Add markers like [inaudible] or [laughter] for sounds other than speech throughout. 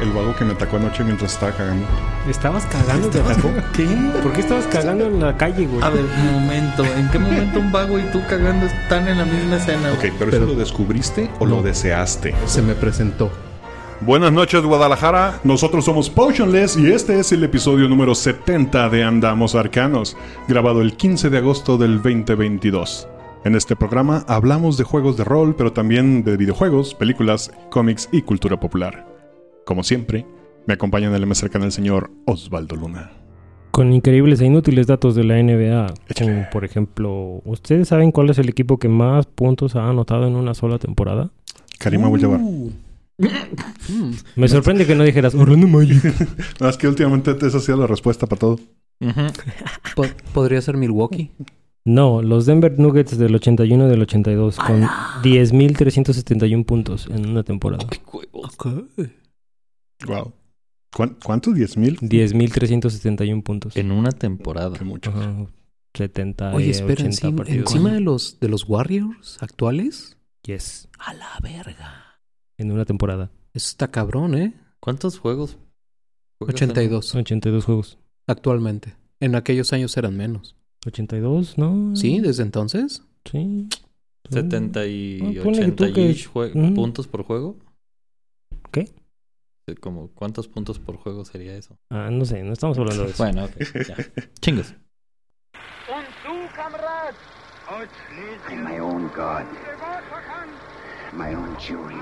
El vago que me atacó anoche mientras estaba cagando. ¿Estabas cagando? ¿Te atacó? ¿Qué? ¿Por qué estabas cagando en la calle, güey? A ver, un momento. ¿En qué momento un vago y tú cagando están en la misma escena? Ok, pero, Pero- ¿eso lo descubriste o lo deseaste? Se me presentó. Buenas noches, Guadalajara. Nosotros somos Potionless y este es el episodio número 70 de Andamos Arcanos, grabado el 15 de agosto del 2022. En este programa hablamos de juegos de rol, pero también de videojuegos, películas, cómics y cultura popular. Como siempre, me acompaña en el mesa cercana el señor Osvaldo Luna. Con increíbles e inútiles datos de la NBA. Échale. Como, por ejemplo, ¿ustedes saben cuál es el equipo que más puntos ha anotado en una sola temporada? Karim Abdul-Jabbar. Mm, Me sorprende que no dijeras [laughs] Orlando Magic. No, es que últimamente esa ha sido la respuesta para todo. ¿Podría ser Milwaukee? No, los Denver Nuggets del 81 y del 82 con 10.371 puntos en una temporada. Ay, huevos. Wow. ¿Cuántos? ¿10 mil? 10.371 puntos. En una temporada. Qué mucho. Ajá, 70 Oye, espera, 80 encima, partidos. encima de los de los Warriors actuales. Yes. A la verga. En una temporada. Eso está cabrón, ¿eh? ¿Cuántos juegos? juegas en- 82 82 juegos. actualmente. En aquellos años eran menos. 82, ¿no? Sí, desde entonces. Sí. 70 y Ah, ponle que tú 80 que- ish jue- Ujú. puntos por juego. ¿Qué? Sí, Como, ¿Cuántos puntos por juego sería eso? Ah, no sé, no estamos hablando de eso. Bueno, ok, ya. Chingos. I'm my own God, my own jury,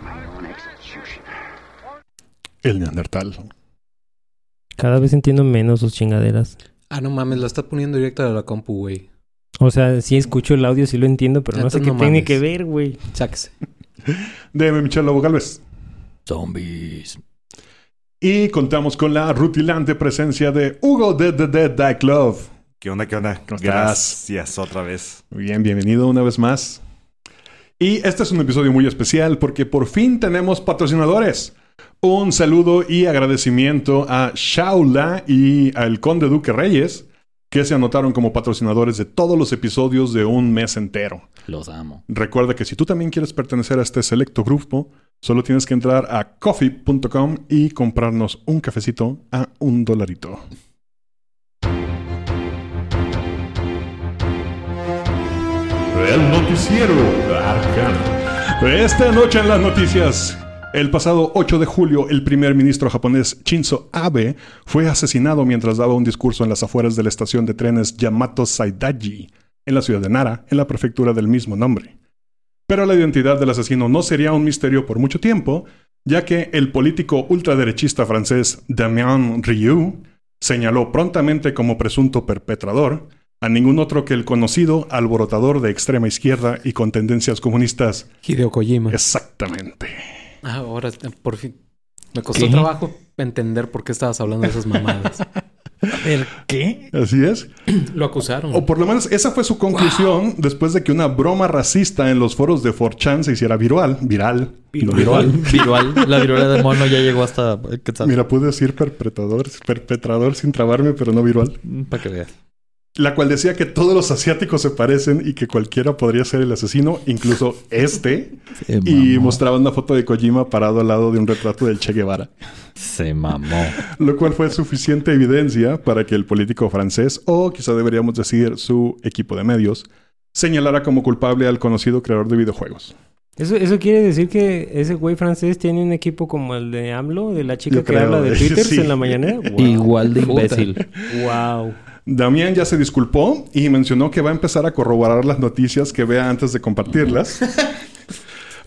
my own executioner. El Neandertal. Cada vez entiendo menos sus chingaderas. Ah, no mames, la está poniendo directa a la compu, güey. O sea, sí escucho el audio, sí lo entiendo, pero no sé qué no tiene mames. que ver, güey. Sáquese. [laughs] Deme Michel Lobo Galvez. Zombies. Y contamos con la rutilante presencia de Hugo de The Dead Die Club. ¿Qué onda? ¿Qué onda? ¿Cómo estás? Gracias otra vez. Bien, bienvenido una vez más. Y este es un episodio muy especial porque por fin tenemos patrocinadores. Un saludo y agradecimiento a Shaula y al Conde Duque Reyes, que se anotaron como patrocinadores de todos los episodios de un mes entero. Los amo. Recuerda que si tú también quieres pertenecer a este selecto grupo, solo tienes que entrar a coffee.com y comprarnos un cafecito a un dolarito. El noticiero Arcano. Esta noche en las noticias. El pasado 8 de julio, el primer ministro japonés Shinzo Abe fue asesinado mientras daba un discurso en las afueras de la estación de trenes Yamato Saidaji, en la ciudad de Nara, en la prefectura del mismo nombre. Pero la identidad del asesino no sería un misterio por mucho tiempo, ya que el político ultraderechista francés Damien Rieu señaló prontamente como presunto perpetrador a ningún otro que el conocido alborotador de extrema izquierda y con tendencias comunistas. Hideo Kojima. Exactamente. Ah, ahora por fin. Me costó ¿Qué? trabajo entender por qué estabas hablando de esas mamadas. [laughs] ¿El qué? Así es. Lo acusaron. O por lo menos esa fue su conclusión después de que una broma racista en los foros de 4chan se hiciera viral. Viral. no Virual. Virual. [laughs] La viruela de mono ya llegó hasta Quetzal. Mira, pude decir perpetrador, perpetrador sin trabarme, pero no viral. Para que veas. La cual decía que todos los asiáticos se parecen y que cualquiera podría ser el asesino, incluso este. Se Y mamó. mostraba una foto de Kojima parado al lado de un retrato del Che Guevara. Se mamó. Lo cual fue suficiente evidencia para que el político francés, o quizá deberíamos decir su equipo de medios, señalara como culpable al conocido creador de videojuegos. Eso, eso quiere decir que ese güey francés tiene un equipo como el de AMLO, de la chica Yo que creo, habla de. [laughs] Twitter Sí. en la mañanera. [laughs] Wow. Igual de imbécil. wow. Damián ya se disculpó y mencionó que va a empezar a corroborar las noticias que vea antes de compartirlas.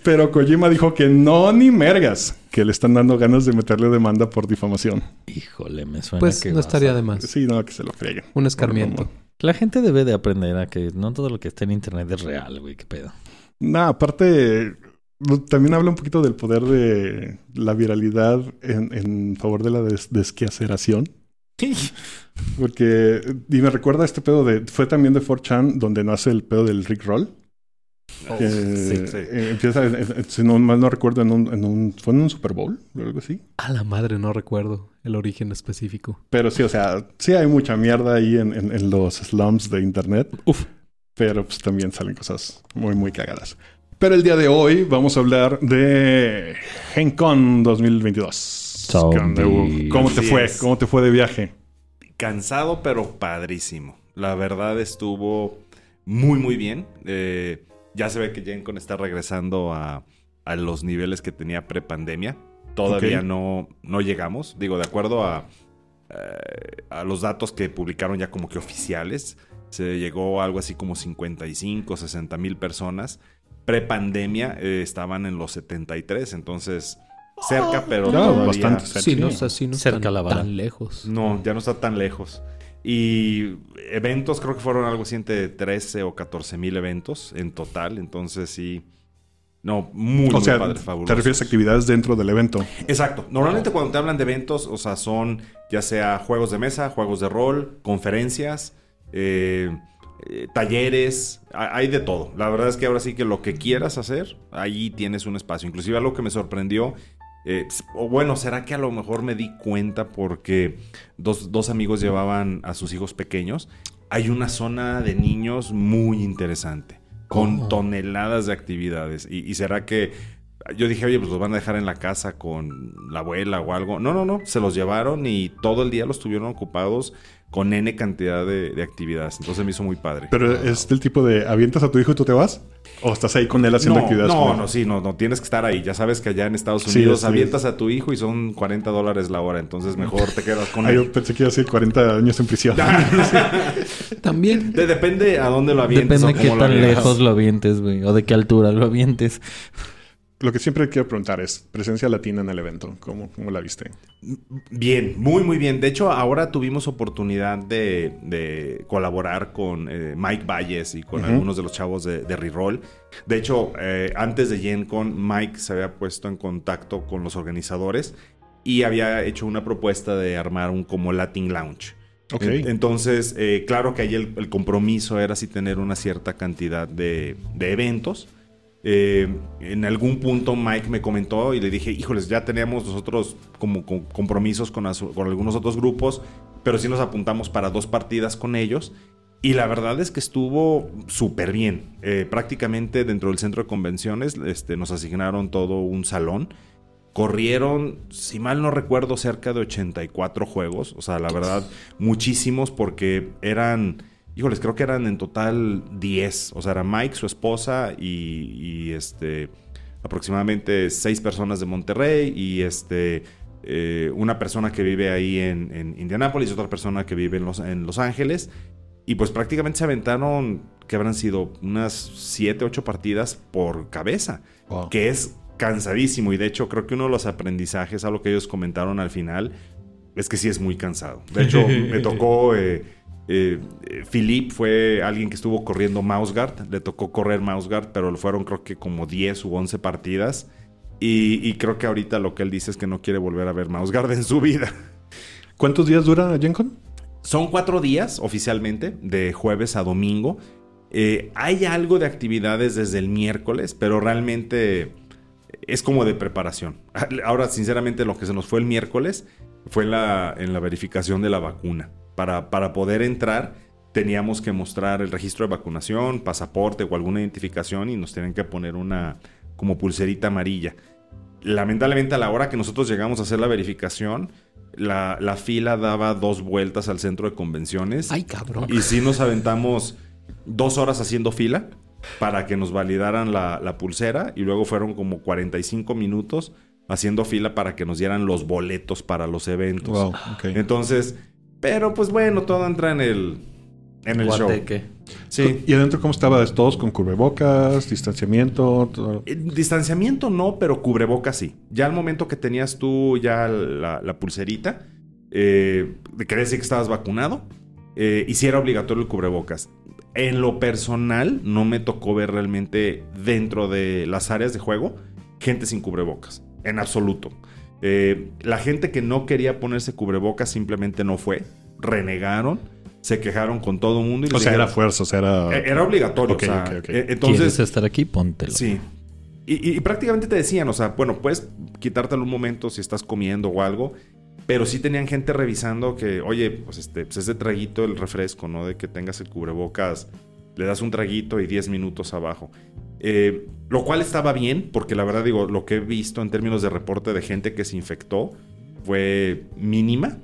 Pero Kojima dijo que no ni mergas, que le están dando ganas de meterle demanda por difamación. Híjole, me suena pues que no estaría a- de más. Sí, no, que se lo freguen. Un escarmiento. La gente debe de aprender a que no todo lo que está en internet es real, güey. ¿Qué pedo? No, aparte, También habla un poquito del poder de la viralidad en, en favor de la des- Porque, y me recuerda este pedo de, fue también de 4chan donde nace el pedo del Rick Roll. que, sí, sí. eh, empieza, eh, eh, si no mal no recuerdo, en un, en un, fue en un Super Bowl o algo así. A la madre, no recuerdo el origen específico. Pero sí, o sea, sí hay mucha mierda ahí en, en- en los slums de internet. Uf. Pero pues también salen cosas muy, muy cagadas. Pero el día de hoy vamos a hablar de GenCon 2022. ¿Cómo te Así fue? es. ¿Cómo te fue de viaje? Cansado, pero padrísimo. La verdad estuvo muy, muy bien. Eh, ya se ve que GenCon está regresando a, a los niveles que tenía prepandemia. Todavía no, no llegamos. Digo, de acuerdo a, eh, a los datos que publicaron ya como que oficiales, se llegó a algo así como 55, 60 mil personas. Prepandemia eh, estaban en los 73, entonces cerca, pero No, todavía- bastante. Sí, no, o sea, sí no Cerca la vara. tan lejos. no, ya no está tan lejos. Y eventos, creo que fueron algo así entre 13 o 14 mil eventos en total. Entonces sí. No, muy, O muy sea, padre, te refieres a actividades dentro del evento. Exacto. Normalmente cuando te hablan de eventos, o sea, son ya sea juegos de mesa, juegos de rol, conferencias, eh, eh, talleres, ha- hay de todo. La verdad es que ahora sí que lo que quieras hacer, ahí tienes un espacio. Inclusive algo que me sorprendió, eh, o bueno, será que a lo mejor me di cuenta porque dos, dos amigos llevaban a sus hijos pequeños. Hay una zona de niños muy interesante, con ¿Cómo? toneladas de actividades. Y, y será que yo dije, oye, pues los van a dejar en la casa con la abuela o algo. No, no, no, se los llevaron y todo el día los tuvieron ocupados con N cantidad de, de actividades. Entonces me hizo muy padre. Pero es del tipo de avientas a tu hijo y tú te vas. ¿O estás ahí con él haciendo no, actividades? no, con él? no, sí, no, no, tienes que estar ahí. Ya sabes que allá en Estados Unidos sí. avientas a tu hijo y son 40 dólares la hora. Entonces mejor te quedas con Ah, él. yo pensé que iba a ser 40 años en prisión. [laughs] También. De- depende a dónde lo avientes. Depende o qué tan avientas. lejos lo avientes, güey. O de qué altura lo avientes. Lo que siempre quiero preguntar es presencia latina en el evento. ¿Cómo, cómo la viste? Bien, muy, muy bien. De hecho, ahora tuvimos oportunidad de, de colaborar con eh, Mike Valles y con algunos de los chavos de, de Reroll. De hecho, eh, antes de GenCon, Mike se había puesto en contacto con los organizadores y había hecho una propuesta de armar un como Latin Lounge. Ok. En- Entonces, eh, claro que ahí el, el compromiso era así tener una cierta cantidad de, de eventos. Eh, en algún punto Mike me comentó y le dije, híjoles, ya teníamos nosotros como compromisos con algunos otros grupos, pero sí nos apuntamos para dos partidas con ellos. Y la verdad es que estuvo súper bien. Eh, prácticamente dentro del centro de convenciones este, nos asignaron todo un salón. Corrieron, si mal no recuerdo, cerca de 84 juegos. O sea, la verdad, muchísimos porque eran, híjoles, creo que eran en total 10. O sea, era Mike, su esposa y, y, este, aproximadamente 6 personas de Monterrey y este, eh, una persona que vive ahí en, en Indianápolis y otra persona que vive en Los, en Los Ángeles. Y pues prácticamente se aventaron, que habrán sido unas 7, 8 partidas por cabeza Wow. que es cansadísimo y de hecho creo que uno de los aprendizajes, algo que ellos comentaron al final, es que sí es muy cansado. De hecho, [laughs] me tocó, eh, eh, eh, Philip fue alguien que estuvo corriendo Mouseguard, le tocó correr Mouseguard, pero fueron creo que como 10 u 11 partidas y, y creo que ahorita lo que él dice es que no quiere volver a ver Mouseguard en su vida. ¿Cuántos días dura GenCon? Son cuatro días oficialmente, de jueves a domingo. Eh, hay algo de actividades desde el miércoles, pero realmente es como de preparación. [laughs] Ahora, sinceramente, lo que se nos fue el miércoles fue la, en la verificación de la vacuna. Para, para poder entrar, teníamos que mostrar el registro de vacunación, pasaporte o alguna identificación y nos tenían que poner una como pulserita amarilla. Lamentablemente, a la hora que nosotros llegamos a hacer la verificación, la, la fila daba dos vueltas al centro de convenciones. Ay, cabrón. Y sí nos aventamos dos horas haciendo fila para que nos validaran la, la pulsera y luego fueron como 45 minutos haciendo fila para que nos dieran los boletos para los eventos. Wow, ok. Entonces, pero pues bueno, todo entra en el, en el show. Sí. ¿Y adentro cómo estaba? ¿Todos con cubrebocas, distanciamiento? todo? Eh, Distanciamiento no, pero cubrebocas sí. Ya al momento que tenías tú ya la, la pulserita, eh, quería decir que estabas vacunado, eh, y sí era obligatorio el cubrebocas. En lo personal, no me tocó ver realmente dentro de las áreas de juego gente sin cubrebocas, en absoluto. Eh, la gente que no quería ponerse cubrebocas simplemente no fue, renegaron, se quejaron con todo el mundo. Y O sea, era fuerza, o sea, era... Eh, Era obligatorio. O sea, eh, ¿Quieres entonces, estar aquí? Póntelo. sí. Y, y- y prácticamente te decían, o sea, bueno, puedes quitártelo un momento si estás comiendo o algo, pero sí tenían gente revisando que, oye, pues este, pues ese traguito, el refresco, ¿no? De que tengas el cubrebocas, le das un traguito y 10 minutos abajo. Eh, lo cual estaba bien, porque la verdad digo, lo que he visto en términos de reporte de gente que se infectó fue mínima.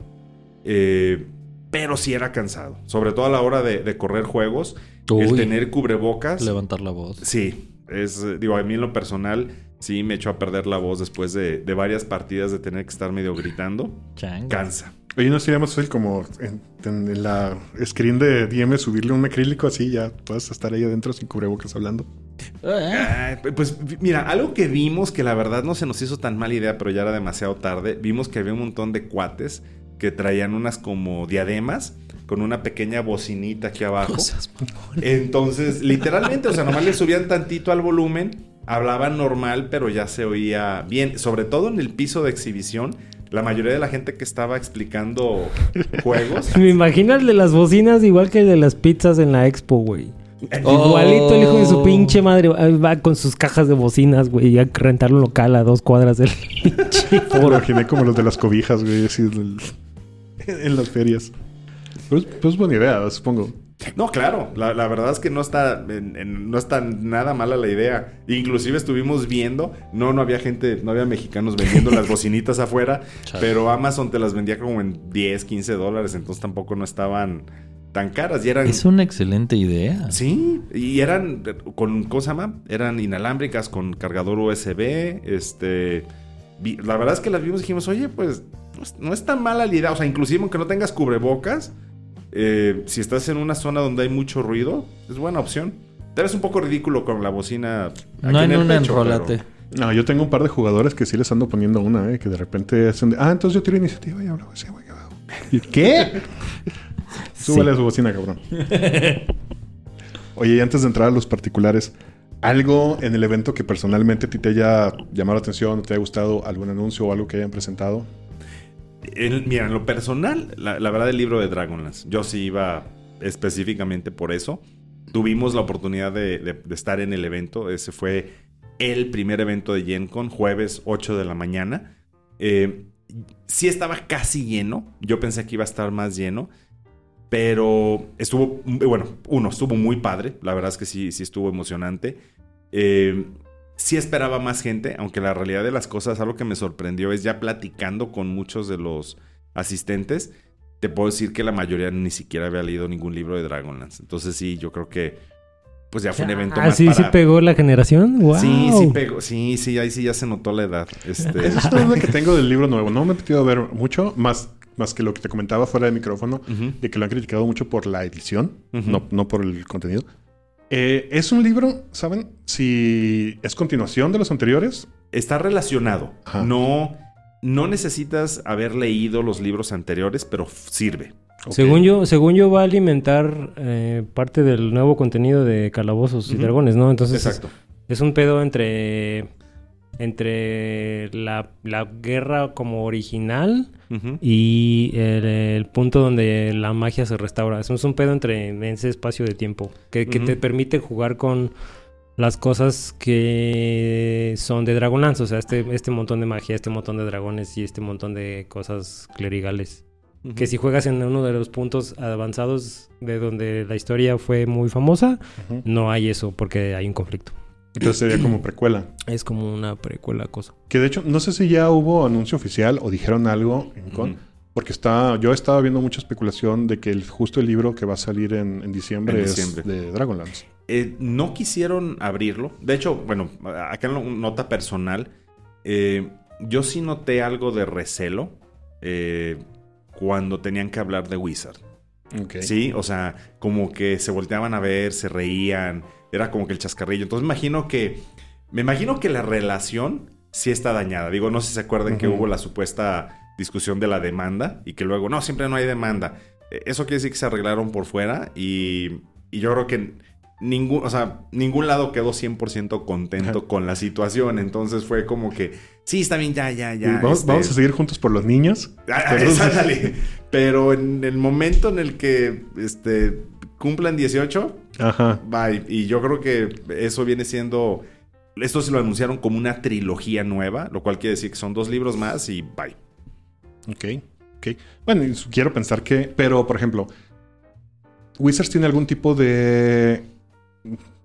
Eh, pero sí era cansado. Sobre todo a la hora de, de correr juegos. el Uy. tener cubrebocas. Levantar la voz. Sí, es, digo, a mí en lo personal sí me echó a perder la voz después de, de varias partidas de tener que estar medio gritando. Changa. Cansa. Oye, ¿no sería más fácil como en, en la screen de DM subirle un acrílico así? Ya puedes estar ahí adentro sin cubrebocas hablando. Ay, pues mira, algo que vimos que la verdad no se nos hizo tan mala idea, pero ya era demasiado tarde. Vimos que había un montón de cuates que traían unas como diademas con una pequeña bocinita aquí abajo. Cosas, Entonces, [laughs] literalmente, o sea, nomás le subían tantito al volumen, hablaban normal, pero ya se oía bien. Sobre todo en el piso de exhibición, la mayoría de la gente que estaba explicando juegos. [laughs] Me imagino el de las bocinas igual que el de las pizzas en la expo, güey. Oh. Igualito el hijo de su pinche madre va con sus cajas de bocinas, güey, y a rentar un local a dos cuadras del [laughs] pinche Me imaginé como los de las cobijas, güey, así en las ferias. Pues, pues buena idea, supongo. No, claro, la, la verdad es que no está, en- en- no está nada mala la idea. Inclusive estuvimos viendo, no, no había gente, no había mexicanos vendiendo las [laughs] bocinitas afuera, Chale. pero Amazon te las vendía como en 10, 15 dólares, entonces tampoco no estaban tan caras y eran... Es una excelente idea. Sí, y eran con, ¿cómo se llama? Eran inalámbricas con cargador USB, este... vi- La verdad es que las vimos y dijimos, oye, pues no es- no es tan mala la idea. O sea, inclusive aunque no tengas cubrebocas, eh, si estás en una zona donde hay mucho ruido, es buena opción. Te ves un poco ridículo con la bocina. aquí No en pecho, enrolate. pero- No, yo tengo un par de jugadores que sí les ando poniendo una, ¿eh? Que de repente hacen de, ah, entonces yo tiro iniciativa y hablo así, güey. ¿Y [laughs] ¿Qué? Súbale a su bocina, cabrón. Oye, y antes de entrar a los particulares, ¿algo en el evento que personalmente a ti te haya llamado la atención, te haya gustado, algún anuncio o algo que hayan presentado? En- mira, en lo personal, la, la verdad, el libro de Dragonlance, yo sí iba específicamente por eso. Tuvimos la oportunidad de, de- de estar en el evento. Ese fue el primer evento de Gen Con, jueves 8 de la mañana. Eh, sí estaba casi lleno. Yo pensé que iba a estar más lleno. Pero estuvo, bueno, uno, estuvo muy padre. La verdad es que sí, sí estuvo emocionante. Eh, sí esperaba más gente, aunque la realidad de las cosas, algo que me sorprendió es ya platicando con muchos de los asistentes, te puedo decir que la mayoría ni siquiera había leído ningún libro de Dragonlance. Entonces sí, yo creo que pues ya fue un evento Ah, más sí, para... sí pegó la generación. Wow. Sí, sí pegó. Sí, sí, ahí sí ya se notó la edad. Este, Esa es la duda que tengo del libro nuevo. No me he metido a ver mucho, más, más que lo que te comentaba fuera de micrófono, Ujú. de que lo han criticado mucho por la edición, Ujú. no, no por el contenido. Eh, es un libro, ¿saben? Si es continuación de los anteriores. está relacionado. Ajá. No, no necesitas haber leído los libros anteriores, pero sirve. Según yo, según yo va a alimentar eh, parte del nuevo contenido de Calabozos y. Dragones, ¿no? Entonces es, Exacto. es un pedo entre entre la, la guerra como original y el, el punto donde la magia se restaura. Es un- pedo entre en ese espacio de tiempo que, te permite jugar con las cosas que son de Dragonlance, o sea, este, este montón de magia, este montón de dragones y este montón de cosas clerigales. Que si juegas en uno de los puntos avanzados de donde la historia fue muy famosa, no hay eso porque hay un conflicto. Entonces sería como precuela. [clears throat] Es como una precuela cosa. Que de hecho, no sé si ya hubo anuncio oficial o dijeron algo en con. Porque está, yo estaba viendo mucha especulación de que el, justo el libro que va a salir en, en diciembre En es diciembre. de Dragonlance. Eh, no quisieron abrirlo. De hecho, bueno, acá en nota personal, eh, yo sí noté algo de recelo eh, cuando tenían que hablar de Wizard. Ok. Sí, o sea, como que se volteaban a ver, se reían, era como que el chascarrillo. Entonces me imagino que, me imagino que la relación sí está dañada. Digo, no sé si se acuerdan que hubo la supuesta discusión de la demanda y que luego, no, siempre no hay demanda. Eh, Eso quiere decir que se arreglaron por fuera y, y yo creo que ningún, o sea, ningún lado quedó 100% contento con la situación. Entonces fue como que, sí, está bien, ya, ya, ya. vamos, este, vamos a seguir juntos por los niños. Ah. [laughs] Pero en el momento en el que este, cumplan 18, Ajá. bye. Y yo creo que eso viene siendo. Esto se lo anunciaron como una trilogía nueva, lo cual quiere decir que son dos libros más y bye. Ok, ok. Bueno, quiero pensar que, pero por ejemplo, Wizards tiene algún tipo de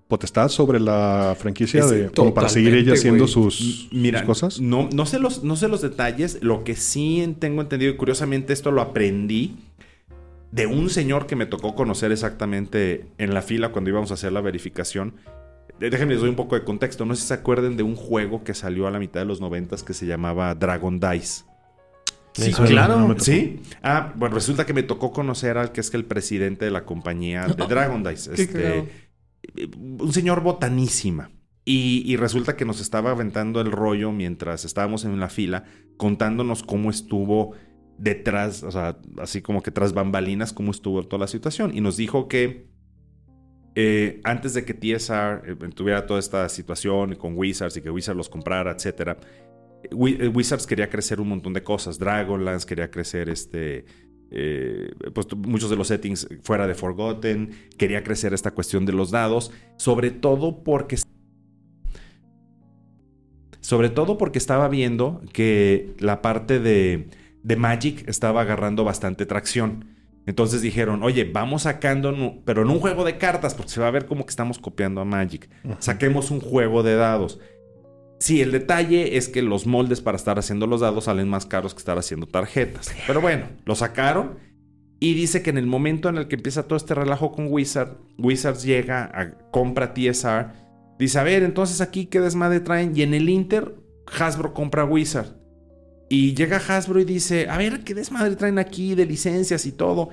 potestad sobre la franquicia Es- de, como para seguir ella haciendo sus, Mira, sus cosas. No, no, sé los, no sé los detalles. Lo que sí tengo entendido, y curiosamente esto lo aprendí de un señor que me tocó conocer exactamente en la fila cuando íbamos a hacer la verificación. Eh, Déjenme les doy un poco de contexto. No sé si se acuerdan de un juego que salió a la mitad de los noventas que se llamaba Dragon Dice. Sí, claro. no sí. Ah, bueno, resulta que me tocó conocer al que es que el presidente de la compañía de [laughs] Dragon Dice. Qué este, eh, un señor botanísima. Y, y resulta que nos estaba aventando el rollo mientras estábamos en la fila, contándonos cómo estuvo detrás, o sea, así como que tras bambalinas, cómo estuvo toda la situación. Y nos dijo que eh, antes de que TSR eh, tuviera toda esta situación con Wizards y que Wizards los comprara, Wi- eh, Wizards quería crecer un montón de cosas. Dragonlance quería crecer este. pues muchos de los settings fuera de Forgotten. Quería crecer esta cuestión de los dados. Sobre todo porque. Sobre todo porque estaba viendo que la parte de, de Magic estaba agarrando bastante tracción. Entonces dijeron, oye, vamos sacando, pero en un juego de cartas, porque se va a ver como que estamos copiando a Magic. Saquemos un juego de dados. Sí, el detalle es que los moldes para estar haciendo los dados salen más caros que estar haciendo tarjetas. Pero bueno, lo sacaron y dice que en el momento en el que empieza todo este relajo con Wizard, Wizards llega, a, compra TSR, dice, a ver, entonces aquí qué desmadre traen. Y en el Inter, Hasbro compra Wizard. Y llega Hasbro y dice, a ver, qué desmadre traen aquí de licencias y todo.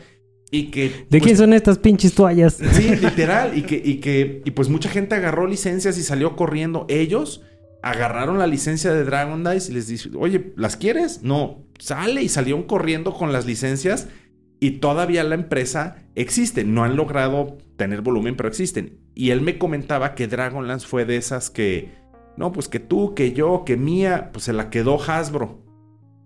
Y que... ¿De pues, quién son estas pinches toallas? [laughs] Sí, literal. Y que, y que, y pues mucha gente agarró licencias y salió corriendo. Ellos agarraron la licencia de Dragon Dice y les dice, oye, ¿las quieres? No, sale y salieron corriendo con las licencias y todavía la empresa existe. No han logrado tener volumen, pero existen. Y él me comentaba que Dragonlance fue de esas que, no, pues que tú, que yo, que mía, pues se la quedó Hasbro.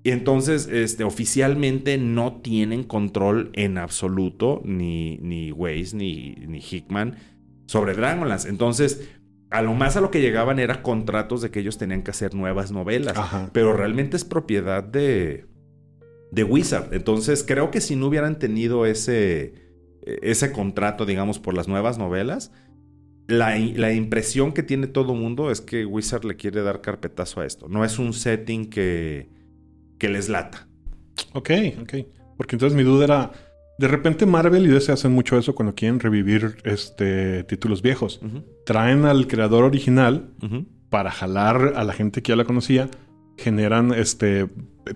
Y entonces, este, oficialmente no tienen control en absoluto, ni, ni Weiss, ni, ni Hickman, sobre Dragonlance. Entonces, a lo más a lo que llegaban era contratos de que ellos tenían que hacer nuevas novelas. Ajá. Pero realmente es propiedad de, de Wizard. Entonces, creo que si no hubieran tenido ese, ese contrato, digamos, por las nuevas novelas, la, la impresión que tiene todo mundo es que Wizard le quiere dar carpetazo a esto. No es un setting que, que les lata. Ok, ok. Porque entonces mi duda era, de repente Marvel y DC hacen mucho eso cuando quieren revivir este títulos viejos. Traen al creador original para jalar a la gente que ya la conocía, generan, este,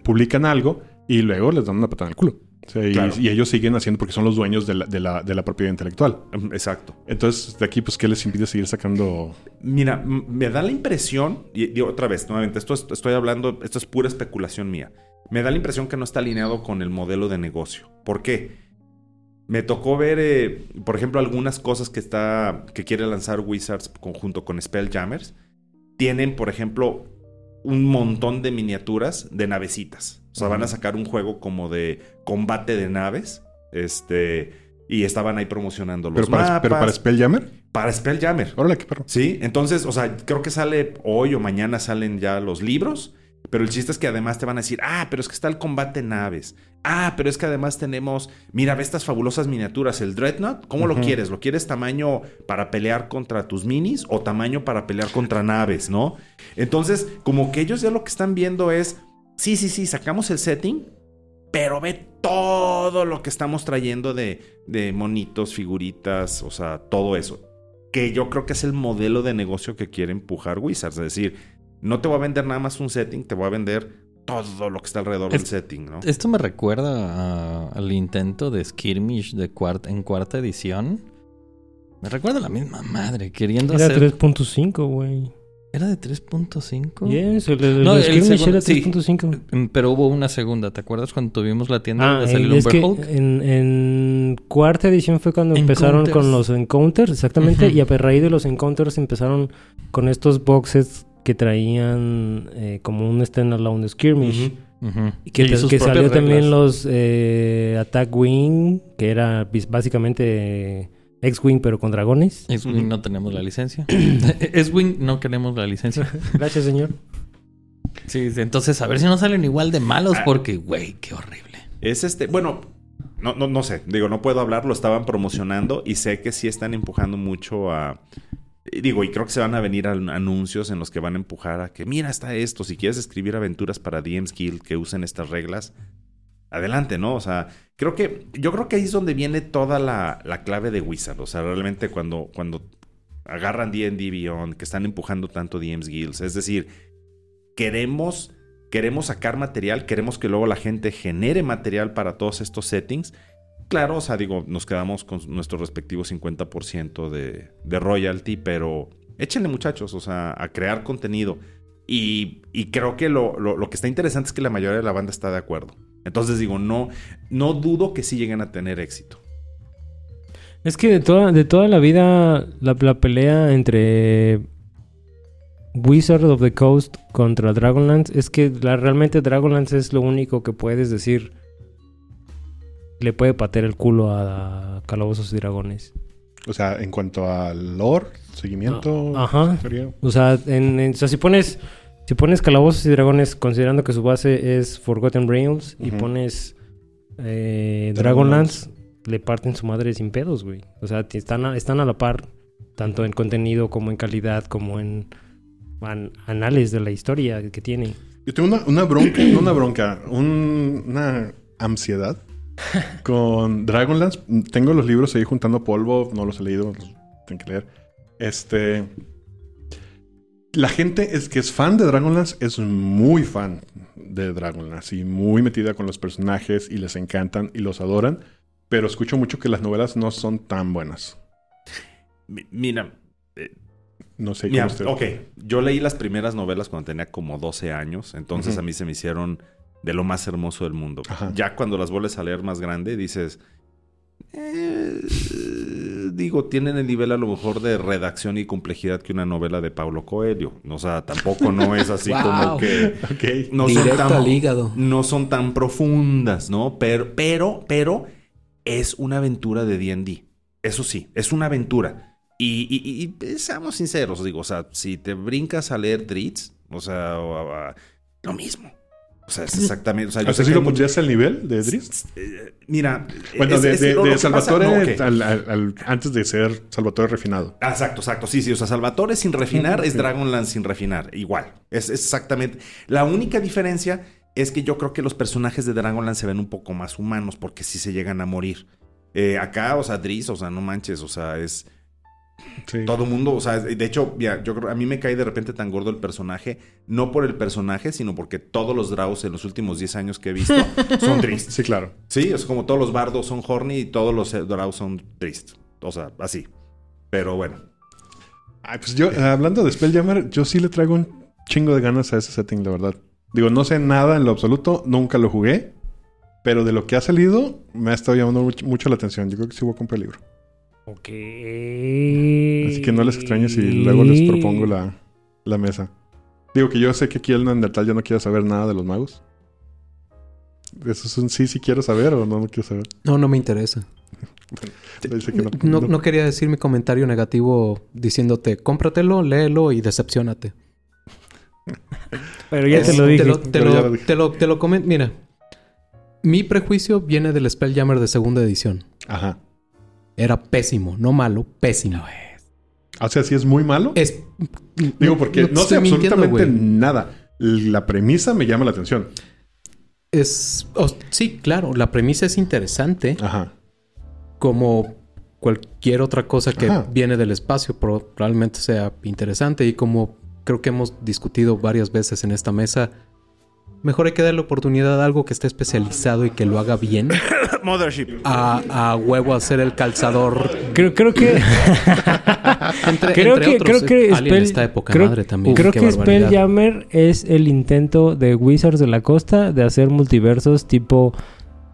publican algo y luego les dan una patada en el culo. Y, ellos siguen haciendo porque son los dueños de la, de la- de la propiedad intelectual. Mm, Exacto. Entonces, de aquí, pues, ¿qué les impide seguir sacando? Mira, me da la impresión, y, y otra vez, nuevamente, esto es- estoy hablando, esto es pura especulación mía. Me da la impresión que no está alineado con el modelo de negocio. ¿Por qué? Me tocó ver, eh, por ejemplo, algunas cosas que está, que quiere lanzar Wizards conjunto con Spelljammers. Tienen, por ejemplo, un montón de miniaturas de navecitas. O sea, van a sacar un juego como de combate de naves. Este. Y estaban ahí promocionando los Pero para, mapas. pero para Spelljammer. para Spelljammer. Órale, qué perro. Sí, entonces, o sea, creo que sale hoy o mañana salen ya los libros. Pero el chiste es que además te van a decir, ah, pero es que está el combate naves. Ah, pero es que además tenemos, mira, ve estas fabulosas miniaturas. El Dreadnought, ¿cómo lo quieres? ¿Lo quieres tamaño para pelear contra tus minis o tamaño para pelear contra naves, no? Entonces, como que ellos ya lo que están viendo es, sí, sí, sí, sacamos el setting, pero ve todo lo que estamos trayendo de, de monitos, figuritas, o sea, todo eso. Que yo creo que es el modelo de negocio que quiere empujar Wizards. Es decir, no te voy a vender nada más un setting, te voy a vender todo lo que está alrededor Es- del setting, ¿no? Esto me recuerda a- al intento de Skirmish de cuarta, en cuarta edición. Me recuerda a la misma madre, queriendo Era hacer... 3.5, güey. ¿Era de 3.5? Yes, el, el, No, el el Skirmish segundo- era sí. 3.5. Mm, Pero hubo una segunda, ¿te acuerdas cuando tuvimos la tienda Ah, de el- un es que en, en cuarta edición fue cuando empezaron con los encounters, exactamente, y a raíz de los encounters empezaron con estos boxes que traían eh, como un standalone skirmish. Que, Y que salió también los eh, Attack Wing, que era básicamente X-Wing pero con dragones. X-Wing no tenemos la licencia. [clears throat] [coughs] X-Wing no queremos la licencia. [laughs] Gracias, señor. Sí, entonces a ver si no salen igual de malos porque, güey, qué horrible. Es este, bueno, no, no, no sé, digo, no puedo hablar, lo estaban promocionando y sé que sí están empujando mucho a... Digo, y creo que se van a venir an- anuncios en los que van a empujar a que, mira, está esto, si quieres escribir aventuras para DM's Guild que usen estas reglas, adelante, ¿no? O sea, creo que, yo creo que ahí es donde viene toda la, la clave de Wizard, o sea, realmente cuando, cuando agarran D&D Beyond, que están empujando tanto DM's Guilds, es decir, queremos queremos sacar material, queremos que luego la gente genere material para todos estos settings. Claro, o sea, digo, nos quedamos con nuestro respectivo 50% de, de royalty, pero échenle muchachos, o sea, a crear contenido. Y, creo que lo, que está interesante es que la mayoría de la banda está de acuerdo. Entonces digo, no, no dudo que sí lleguen a tener éxito. Es que de toda, de toda la vida, la, pelea entre Wizard of the Coast contra Dragonlance es que realmente Dragonlance es lo único que puedes decir. Le puede patear el culo a, Calabozos y Dragones. O sea, en cuanto al lore, seguimiento. Ah, ajá. O sea, en, en- o sea, si pones si pones Calabozos y Dragones considerando que su base es Forgotten Realms y pones eh, Dragonlance. Le parten su madre sin pedos, güey. O sea, están a, están a la par tanto en contenido como en calidad como en an- anales de la historia que tiene. Yo tengo una, una bronca, no una bronca, un- una ansiedad con Dragonlance. Tengo los libros ahí juntando polvo, no los he leído, los tengo que leer. Este. La gente es que es fan de Dragonlance es muy fan de Dragonlance y muy metida con los personajes y les encantan y los adoran. Pero escucho mucho que las novelas no son tan buenas. Mi- Mira, No sé Mira, usted. ok, yo leí las primeras novelas cuando tenía como 12 años, entonces a mí se me hicieron de lo más hermoso del mundo. Ajá. Ya cuando las vuelves a leer más grande, dices, eh, digo, tienen el nivel a lo mejor de redacción y complejidad que una novela de Paulo Coelho. O sea, tampoco no es así [laughs] como que no son, tan, al hígado. no son tan profundas, ¿no? Pero, pero, pero es una aventura de D&D. Eso sí, es una aventura. Y, y- y- y seamos sinceros, digo, o sea, si te brincas a leer Dritz, o sea, o lo mismo. O sea, es exactamente. O sea, yo ¿Hasta sé si que lo pondrías al nivel de Drizzt? Eh, Mira, Bueno, es- de, es de- pasa- Salvatore no, al- al- al- antes de ser Salvatore refinado. Ah, Exacto, exacto. Sí, sí. O sea, Salvatore sin refinar es Dragonlance sin refinar. Igual. Es, es exactamente. La única diferencia es que yo creo que los personajes de Dragonlance se ven un poco más humanos porque sí se llegan a morir. Eh, acá, o sea, Driz, o sea, no manches, o sea, es Sí. todo mundo, o sea, de hecho, ya, yo creo, a mí me cae de repente tan gordo el personaje, no por el personaje, sino porque todos los Draus en los últimos 10 años que he visto [laughs] son Driz. Sí, claro. Sí, es como todos los bardos son horny y todos los Drow son trist. O sea, así. Pero bueno. Ay, pues yo, eh, hablando de Spelljammer, yo sí le traigo un chingo de ganas a ese setting, la verdad. Digo, no sé nada en lo absoluto, nunca lo jugué, pero de lo que ha salido me ha estado llamando mucho, mucho la atención. Yo creo que sí voy a comprar el libro. Ok. Así que no les extrañe si luego les propongo la, la mesa. Digo que yo sé que aquí el Neandertal ya no quiere saber nada de los magos. ¿Eso es un sí, sí quiero saber o no, no quiero saber? No, no me interesa. [laughs] Dice que no- No, no- no quería decir mi comentario negativo diciéndote cómpratelo, léelo y decepcionate. Pero ya Es- te lo dije. Te lo, te lo- te lo- te lo comen- Mira, mi prejuicio viene del Spelljammer de segunda edición. Ajá. Era pésimo, no malo, pésimo. O sea, si es muy malo. Es, Digo, porque te no, sé absolutamente nada. La premisa me llama la atención. Es, oh, sí, claro, la premisa es interesante, Ajá. como cualquier otra cosa que Ajá. viene del espacio, pro- probablemente sea interesante y como creo que hemos discutido varias veces en esta mesa, Mejor hay que darle oportunidad a algo que esté especializado y que lo haga bien. [coughs] Mothership. A, a huevo hacer el calzador. Creo, creo que. [laughs] Entre, creo entre que, otros, creo que Alien Spell- está de poca creo- madre también. Creo qué que. Spelljammer es el intento de Wizards de la Costa de hacer multiversos tipo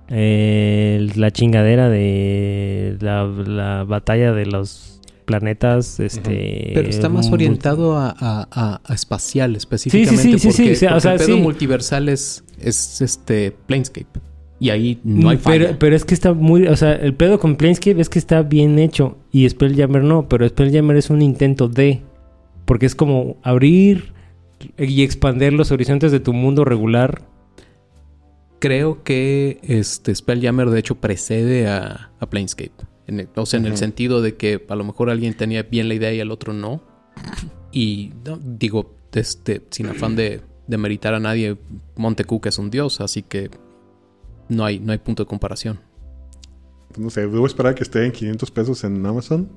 eh, la chingadera de la, la batalla de los planetas. Este, Pero está más orientado a, a- a- a espacial específicamente. sí, sí, sí, porque, o sea, el pedo sí. multiversal es, es este Planescape. Y ahí no hay Mm, pero, falla. pero es que está muy... O sea, el pedo con Planescape es que está bien hecho. Y Spelljammer no. Pero Spelljammer es un intento de... Porque es como abrir y expandir los horizontes de tu mundo regular. Creo que este Spelljammer de hecho precede a, a Planescape. En el- o sea, en el sentido de que a lo mejor alguien tenía bien la idea y el otro no. Y no, digo, este, sin afán de, de meritar a nadie, Montecuca es un dios, así que no hay, no hay punto de comparación. No sé, debo esperar que esté en 500 pesos en Amazon.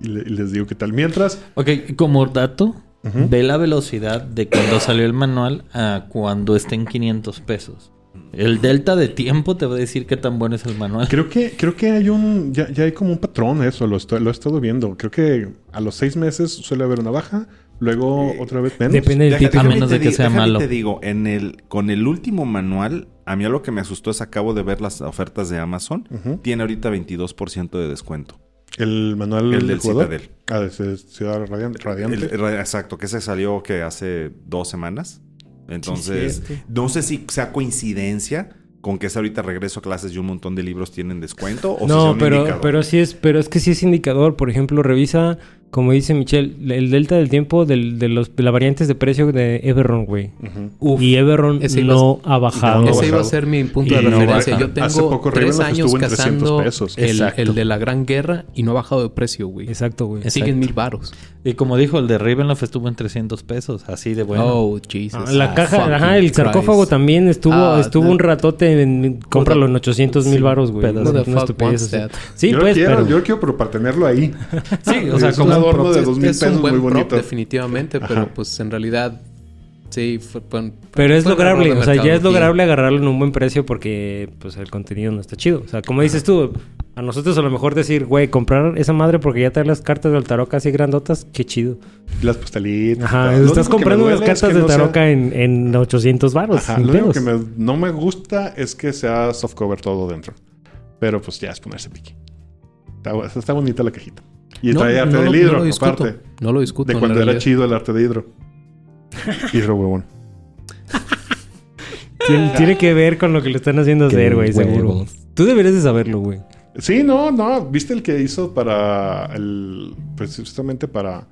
Y, le- y les digo qué tal. Mientras, Ok, como dato, ve la velocidad de cuando salió el manual a cuando esté en 500 pesos. El delta de tiempo te va a decir qué tan bueno es el manual. creo que, creo que hay un. Ya, ya hay como un patrón eso, lo, estoy- lo he estado viendo. Creo que a los seis meses suele haber una baja, luego otra vez menos. Depende del Deja- título. A menos te de que sea malo. te digo, en el, con el último manual, a mí lo que me asustó es acabo de ver las ofertas de Amazon. Tiene ahorita 22% de descuento. El manual El del jugador. Citadel. Ah, de Ciudad Radian- Radiante. El- el- exacto, que ese salió que hace dos semanas. Entonces, Sí, no sé si sea coincidencia con que es ahorita regreso a clases y un montón de libros tienen descuento. O si sea no, un pero, indicador. pero sí es, pero es que sí es indicador. Por ejemplo, revisa, como dice Michelle, el delta del tiempo del- de, los, de las variantes de precio de Everron, güey. Y Ese iba no ha bajado. no Ese iba a ser mi punto Y de no referencia. Yo tengo Hace poco tres años estuvo en 300 cazando pesos. el, el de la Gran Guerra y no ha bajado de precio, güey. Exacto, güey. Siguen mil varos. Y como dijo, el de Ravenloft estuvo en 300 pesos. Así de bueno. Oh, Jesus. Ah, la Ah, caja, ajá, el sarcófago Christ. también estuvo, Ah, estuvo no. un ratote en, cómpralo en 800 mil baros, güey. that? Sí, yo pues, lo quiero, pero... yo lo quiero, pero para tenerlo ahí. [laughs] Sí, o sea, Es como un adorno prop- de dos mil es un pesos muy prop, bonito. definitivamente, pero Ajá. pues en realidad sí fue, fue- Pero es lograble, o sea, ya es lograble agarrarlo en un buen precio porque pues el contenido no está chido. O sea, como dices tú, a nosotros a lo mejor decir, güey, comprar esa madre porque ya trae las cartas del tarot casi grandotas, qué chido. Las postalitas. Ajá, Lo estás comprando unas es cartas que de no sea- en, en 800 baros. Ajá, lo único que me- no me gusta es que sea softcover todo dentro. Pero pues ya es ponerse piqui. Está, está bonita la cajita. Y No, trae arte no de lo- hidro, no lo discuto, aparte. No lo discuto. De cuando era realidad. chido el arte de hidro. hidro huevón. Tiene, tiene que ver con lo que le están haciendo hacer, güey, seguro. Tú deberías de saberlo, güey. Sí, no, no. ¿Viste el que hizo para el. Precisamente para.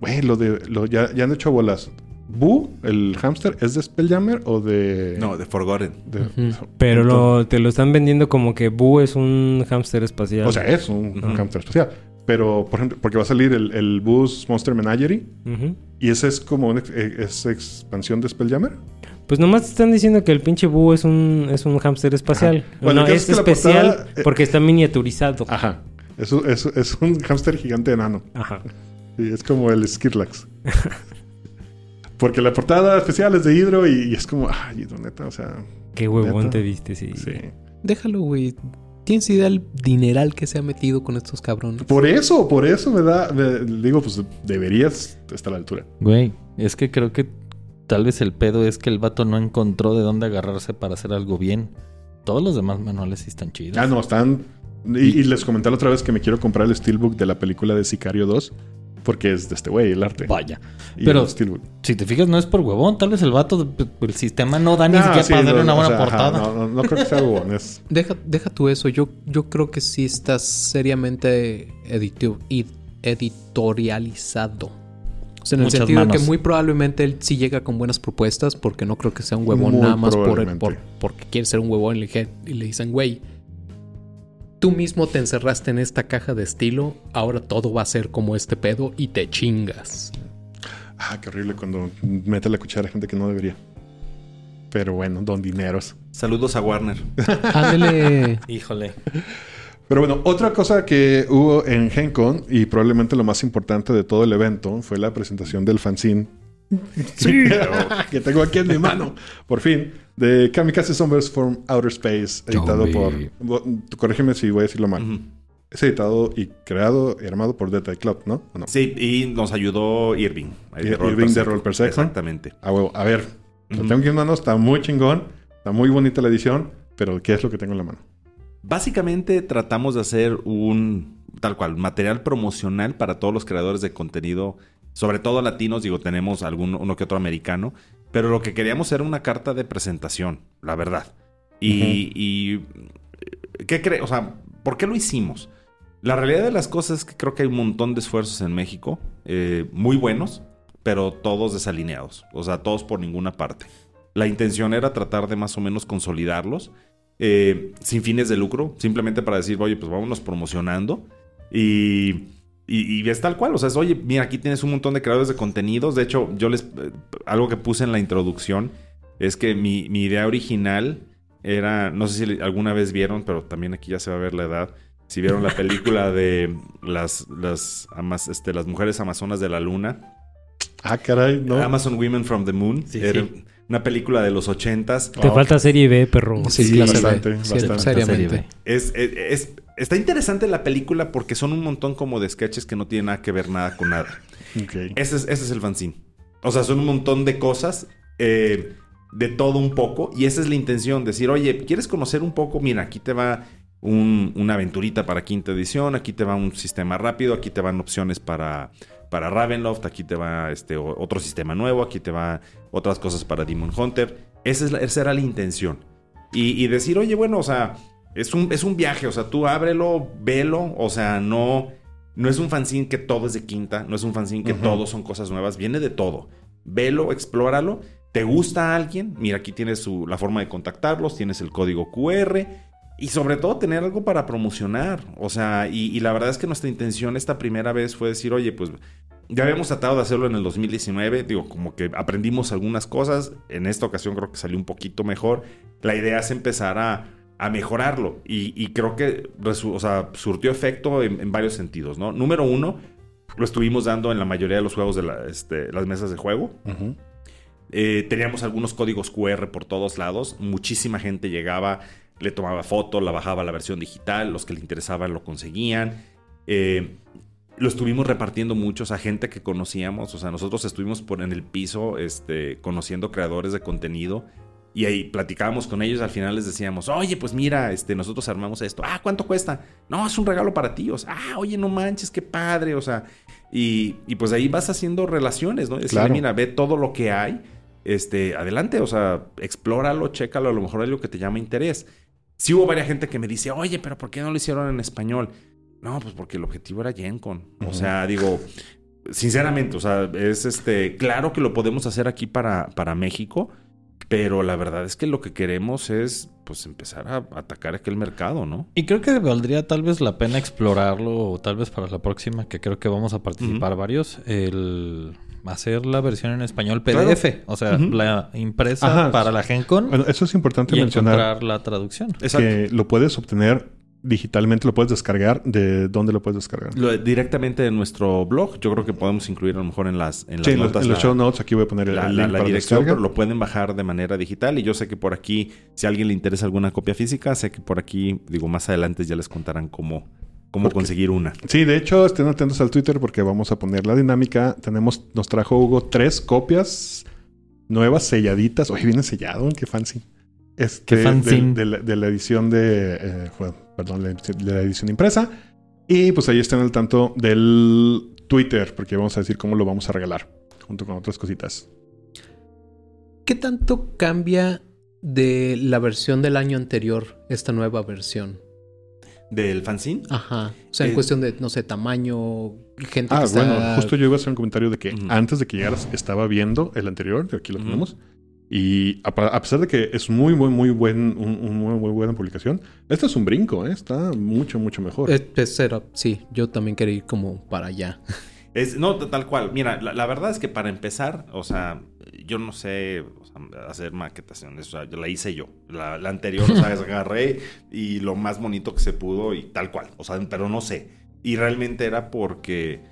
Güey, lo de. Lo, ya, ya han hecho bolas. Boo, el hámster, ¿es de Spelljammer o de.? No, de Forgotten. de-. Pero lo, te lo están vendiendo como que Boo es un hámster espacial. O sea, es un, un Ujú. hámster especial. Pero, por ejemplo, porque va a salir el, el Boo's Monster Menagerie. Y ese es como una eh, es expansión de Spelljammer. Pues nomás te están diciendo que el pinche Boo es un, es un hámster espacial. Ajá. Bueno, no, el es es que la especial portada, eh, porque está miniaturizado. Ajá. Es, un- es, es un hámster gigante enano. Ajá. Sí, es como el Skirlax. [laughs] Porque la portada especial es de Hidro y, y es como, ay, Hidro, neta, o sea, Qué huevón ¿Neta? te viste, sí. sí. Déjalo, güey. ¿Tienes idea del dineral que se ha metido con estos cabrones? Por eso, por eso me da, me- digo, pues deberías estar a la altura. Güey, es que creo que tal vez el pedo es que el vato no encontró de dónde agarrarse para hacer algo bien. Todos los demás manuales sí están chidos. Ah, no, están. Y, y les comenté la otra vez que me quiero comprar el Steelbook de la película de Sicario 2. Porque es de este güey, el arte. Vaya. Y pero-. Si te fijas, no es por huevón. Tal vez el vato, el sistema no da ni Ah, siquiera sí, para darle no, una o buena sea, ajá, portada. no, no, no creo que sea huevón. Es, [laughs] Deja, deja tú eso. Yo, yo creo que sí estás seriamente editorializado. O sea, en el Muchas sentido de que muy probablemente él sí llega con buenas propuestas porque no creo que sea un huevón Muy nada más por, por- porque quiere ser un huevón y le, y le dicen, güey, tú mismo te encerraste en esta caja de estilo, ahora todo va a ser como este pedo y te chingas. ah, qué horrible cuando mete la cuchara a gente que no debería. Pero bueno, don dineros. Saludos a Warner. Ándele. [laughs] Híjole. Pero bueno, otra cosa que hubo en GenCon y probablemente lo más importante de todo el evento fue la presentación del fanzine Sí. [laughs] que tengo aquí en mi mano. Por fin. De Kamikaze Zombies from Outer Space. Editado Zombie. por... Corrígeme si voy a decirlo mal. Ujú. Es editado y creado y armado por Eye Club, ¿no? ¿O no? Sí, y nos ayudó Irving. Ir- Roll Irving de. Roll Per Second. Exactamente. A huevo. A ver. Lo Ujú. tengo aquí en mano. Está muy chingón. Está muy bonita la edición. Pero ¿qué es lo que tengo en la mano? Básicamente tratamos de hacer un tal cual material promocional para todos los creadores de contenido, sobre todo latinos, digo, tenemos algún uno que otro americano, pero lo que queríamos era una carta de presentación, la verdad. Y, y ¿qué cree? O sea, ¿por qué lo hicimos? La realidad de las cosas es que creo que hay un montón de esfuerzos en México, eh, muy buenos, pero todos desalineados, o sea, todos por ninguna parte. La intención era tratar de más o menos consolidarlos eh, sin fines de lucro, simplemente para decir, oye, pues vámonos promocionando. Y, y, y es tal cual, o sea, es, oye, mira, aquí tienes un montón de creadores de contenidos. De hecho, yo les. eh, algo que puse en la introducción es que mi, mi idea original era. No sé si alguna vez vieron, pero también aquí ya se va a ver la edad. Si vieron la película [laughs] de las, las, amas- este, las mujeres amazonas de la luna. Ah, caray, ¿no? Amazon Women from the Moon. Sí, Era sí. Una película de los ochentas. Te falta serie B, perro. Sí, Sí, clase B. bastante, bastante. seriamente. Es, es- es- está interesante la película porque son un montón como de sketches que no tienen nada que ver nada con nada. Ese es, ese es el fanzine. O sea, son un montón de cosas, eh, de todo un poco, y esa es la intención, decir, oye, ¿quieres conocer un poco? Mira, aquí te va un- una aventurita para quinta edición, aquí te va un sistema rápido, aquí te van opciones para, para Ravenloft, aquí te va este, otro sistema nuevo, aquí te va otras cosas para Demon Hunter. Esa, es la- esa era la intención. Y, y decir, oye, bueno, o sea, es un, es un viaje, o sea, tú ábrelo, velo, o sea, no, no es un fanzine que todo es de quinta, no es un fanzine que Ujú. todo son cosas nuevas, viene de todo. Velo, explóralo. ¿Te gusta alguien? Mira, aquí tienes su- la forma de contactarlos, tienes el código QR y sobre todo tener algo para promocionar. O sea, y, y la verdad es que nuestra intención esta primera vez fue decir, oye, pues ya habíamos tratado de hacerlo en el 2019, digo, como que aprendimos algunas cosas, en esta ocasión creo que salió un poquito mejor. La idea es empezar a, a mejorarlo y, y creo que resu- o sea, surtió efecto en, en varios sentidos, ¿no? Número uno, lo estuvimos dando en la mayoría de los juegos de la- este, las mesas de juego. Eh, teníamos algunos códigos QR por todos lados. Muchísima gente llegaba, le tomaba foto, la bajaba a la versión digital. Los que le interesaban lo conseguían. Eh, lo estuvimos repartiendo muchos a gente que conocíamos. O sea, nosotros estuvimos por en el piso este, conociendo creadores de contenido. Y ahí platicábamos con ellos. Al final les decíamos, oye, pues mira, este, nosotros armamos esto. Ah, ¿cuánto cuesta? No, es un regalo para ti. O sea, ah, oye, no manches, qué padre. O sea, y, y pues ahí vas haciendo relaciones, ¿no? Decirle, Claro. mira, ve todo lo que hay este, adelante, o sea, explóralo, chécalo, a lo mejor hay algo que te llama interés. Sí hubo varias gente que me dice, oye, pero ¿por qué no lo hicieron en español? No, pues porque el objetivo era GenCon. O sea, digo, sinceramente, o sea, es este, claro que lo podemos hacer aquí para, para México, pero la verdad es que lo que queremos es, pues, empezar a atacar aquel mercado, ¿no? Y creo que valdría tal vez la pena explorarlo, o tal vez para la próxima, que creo que vamos a participar varios, el hacer la versión en español Claro. PDF, o sea, la impresa Ajá. para la GenCon Bueno, eso es importante y mencionar. encontrar la traducción. Exacto. Que lo puedes obtener digitalmente, lo puedes descargar. ¿De dónde lo puedes descargar? Lo- directamente en nuestro blog, yo creo que podemos incluir a lo mejor en las, en las Sí, notas en los la- show notes aquí voy a poner el, la, el link la para dirección, descarga. pero lo pueden bajar de manera digital. Y yo sé que por aquí, si a alguien le interesa alguna copia física, sé que por aquí, digo, más adelante ya les contarán cómo, cómo Porque- conseguir una. Sí, de hecho, estén atentos al Twitter porque vamos a poner la dinámica. Tenemos, nos trajo Hugo tres copias nuevas selladitas. Oye, viene sellado, qué fancy. Este, Qué fanzine. De, de la, de la edición de, eh, bueno, perdón, la edición- de la edición impresa. Y pues ahí estén al tanto del Twitter porque vamos a decir cómo lo vamos a regalar junto con otras cositas. ¿Qué tanto cambia de la versión del año anterior esta nueva versión? ¿Del fanzine? Ajá. O sea, en Eh, cuestión de, no sé, tamaño, gente Ah, que está... bueno, justo yo iba a hacer un comentario de que antes de que llegaras estaba viendo el anterior, que aquí lo tenemos. Y a, pesar de que es muy, muy, muy buen, un, un muy, muy buena publicación, este es un brinco, ¿eh? está mucho, mucho mejor. Es- es sí, yo también quería ir como para allá. [laughs] Es, no, tal cual. Mira, la, la verdad es que para empezar, o sea, yo no sé o sea, hacer maquetaciones. O sea, yo la hice yo. La, la anterior, o sea, [laughs] agarré y lo más bonito que se pudo y tal cual. O sea, pero no sé. Y realmente era porque,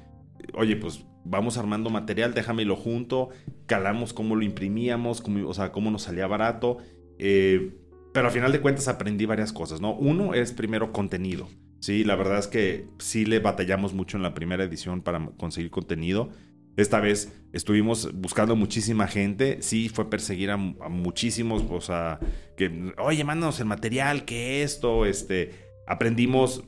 oye, pues vamos armando material, déjame lo junto, calamos cómo lo imprimíamos, cómo, o sea, cómo nos salía barato. Eh, pero al final de cuentas aprendí varias cosas, ¿no? Uno es primero contenido. Sí, la verdad es que sí le batallamos mucho en la primera edición para conseguir contenido. Esta vez estuvimos buscando muchísima gente. Sí, fue perseguir a, muchísimos. O sea, que, oye, mándanos el material, que esto, este. Aprendimos,